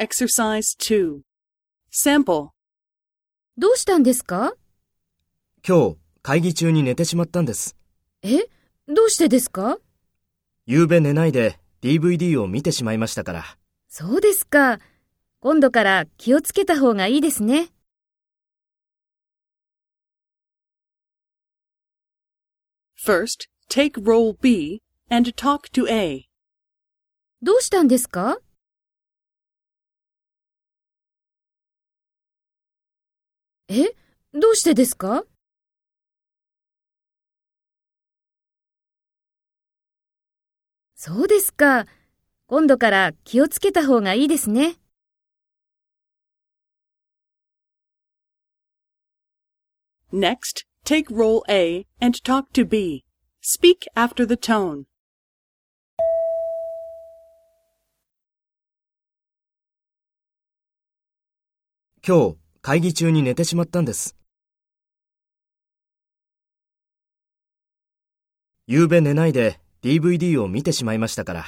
Exercise 2. Sample. どうしたんですか？今日、会議中に寝てしまったんです。え？どうしてですか？夕べ寝ないで DVD を見てしまいましたから。そうですか。今度から気をつけた方がいいですね。First, take role B and talk to A. どうしたんですか？えどうしてですかそうですか。今度から気をつけた方がいいですね。Next, take role A and talk to B. Speak after the tone. 今日、会議中に寝てしまったんです。夕べ寝ないで DVD を見てしまいましたから。